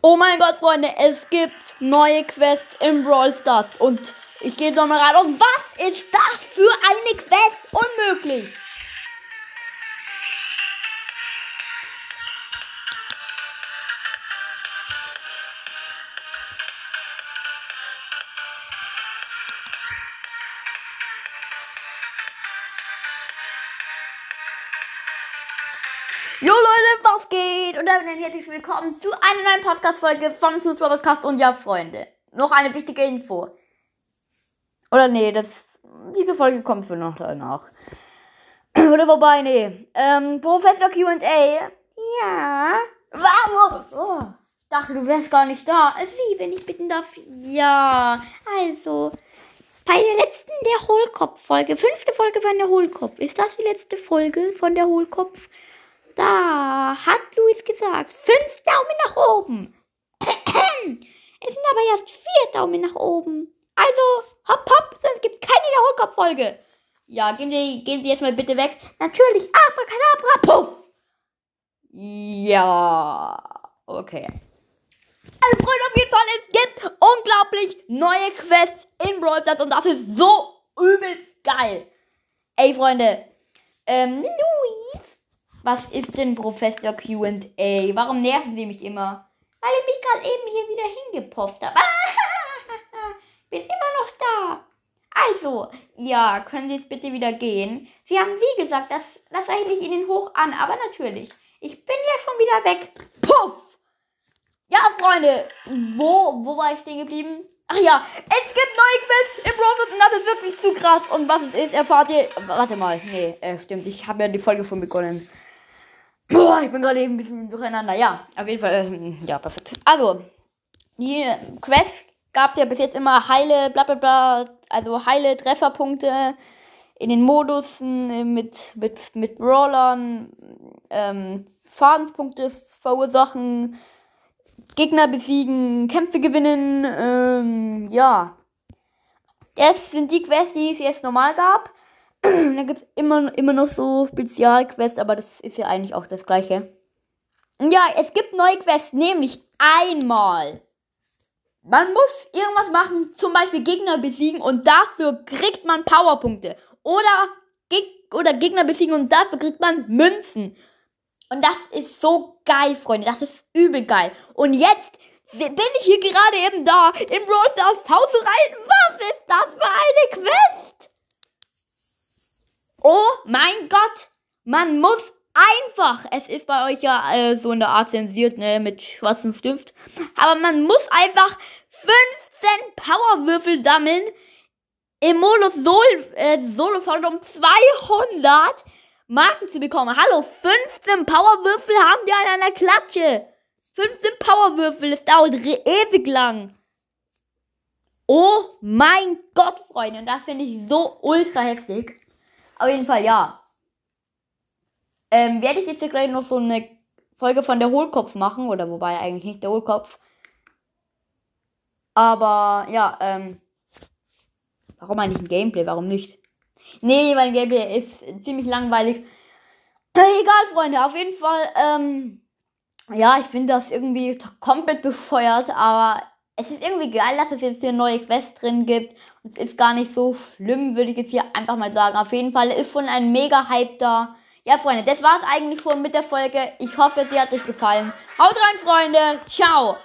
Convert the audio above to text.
Oh mein Gott, Freunde, es gibt neue Quests im Brawl Stars. Und ich gehe jetzt nochmal rein. Und was ist das für eine Quest? Unmöglich. Jo Leute, was geht? Und damit herzlich willkommen zu einer neuen Podcast-Folge von Snooze Podcast. Und ja, Freunde, noch eine wichtige Info. Oder nee, das, diese Folge kommt für noch danach. Oder wobei, nee. Ähm, Professor Q&A. Ja. Wow. Oh, ich dachte, du wärst gar nicht da. Wie, wenn ich bitten darf? Ja. Also, bei der letzten der Hohlkopf-Folge, fünfte Folge von der Hohlkopf. Ist das die letzte Folge von der Hohlkopf? Da hat Luis gesagt, fünf Daumen nach oben. Es sind aber erst vier Daumen nach oben. Also, hopp, hopp, sonst gibt's keine Wiederholkopf-Folge. Ja, gehen Sie, gehen Sie jetzt mal bitte weg. Natürlich, abracadabra, puff. Ja, okay. Also, Freunde, auf jeden Fall, es gibt unglaublich neue Quests in Brawl Stars und das ist so übelst geil. Ey, Freunde, ähm, Luis, was ist denn Professor Q&A? Warum nerven Sie mich immer? Weil ich mich gerade eben hier wieder hingepofft habe. Bin immer noch da. Also, ja, können Sie jetzt bitte wieder gehen? Sie haben wie gesagt, das, das rechne ich Ihnen hoch an, aber natürlich. Ich bin ja schon wieder weg. Puff! Ja, Freunde, wo, wo war ich stehen geblieben? Ach ja, es gibt neue Quests im Browser und das ist wirklich zu krass. Und was es ist, erfahrt ihr. Warte mal, nee, äh, stimmt, ich habe ja die Folge schon begonnen. Boah, ich bin gerade eben ein bisschen durcheinander. Ja, auf jeden Fall, äh, ja, perfekt. Also, die Quest gab ja bis jetzt immer heile, bla bla bla, also heile Trefferpunkte in den Modusen mit, mit, mit Brawlern, ähm, Schadenspunkte verursachen, Gegner besiegen, Kämpfe gewinnen, ähm, ja. Das sind die Quests, die es jetzt normal gab. da gibt es immer, immer noch so Spezialquests, aber das ist ja eigentlich auch das gleiche. Ja, es gibt neue Quests, nämlich einmal. Man muss irgendwas machen, zum Beispiel Gegner besiegen und dafür kriegt man Powerpunkte. Oder, Geg oder Gegner besiegen und dafür kriegt man Münzen. Und das ist so geil, Freunde. Das ist übel geil. Und jetzt bin ich hier gerade eben da, im Brawl Stars Haus rein. Was ist das für eine Quest? Oh mein Gott! Man muss einfach, es ist bei euch ja äh, so in der Art zensiert, ne, mit schwarzem Stift, aber man muss einfach 15 Powerwürfel sammeln im Modus Sol, äh, Solo um 200 Marken zu bekommen. Hallo, 15 Powerwürfel haben die an einer Klatsche. 15 Powerwürfel, es dauert ewig lang. Oh mein Gott, Freunde, und das finde ich so ultra heftig. Auf jeden Fall, ja. Ähm, werde ich jetzt hier gleich noch so eine Folge von der Hohlkopf machen, oder wobei eigentlich nicht der Hohlkopf. Aber, ja, ähm, warum eigentlich ein Gameplay? Warum nicht? Nee, weil ein Gameplay ist ziemlich langweilig. Egal, Freunde, auf jeden Fall, ähm, ja, ich finde das irgendwie komplett bescheuert, aber es ist irgendwie geil, dass es jetzt hier neue Quests drin gibt. Ist gar nicht so schlimm, würde ich jetzt hier einfach mal sagen. Auf jeden Fall ist schon ein mega Hype da. Ja, Freunde, das war's eigentlich schon mit der Folge. Ich hoffe, sie hat euch gefallen. Haut rein, Freunde. Ciao.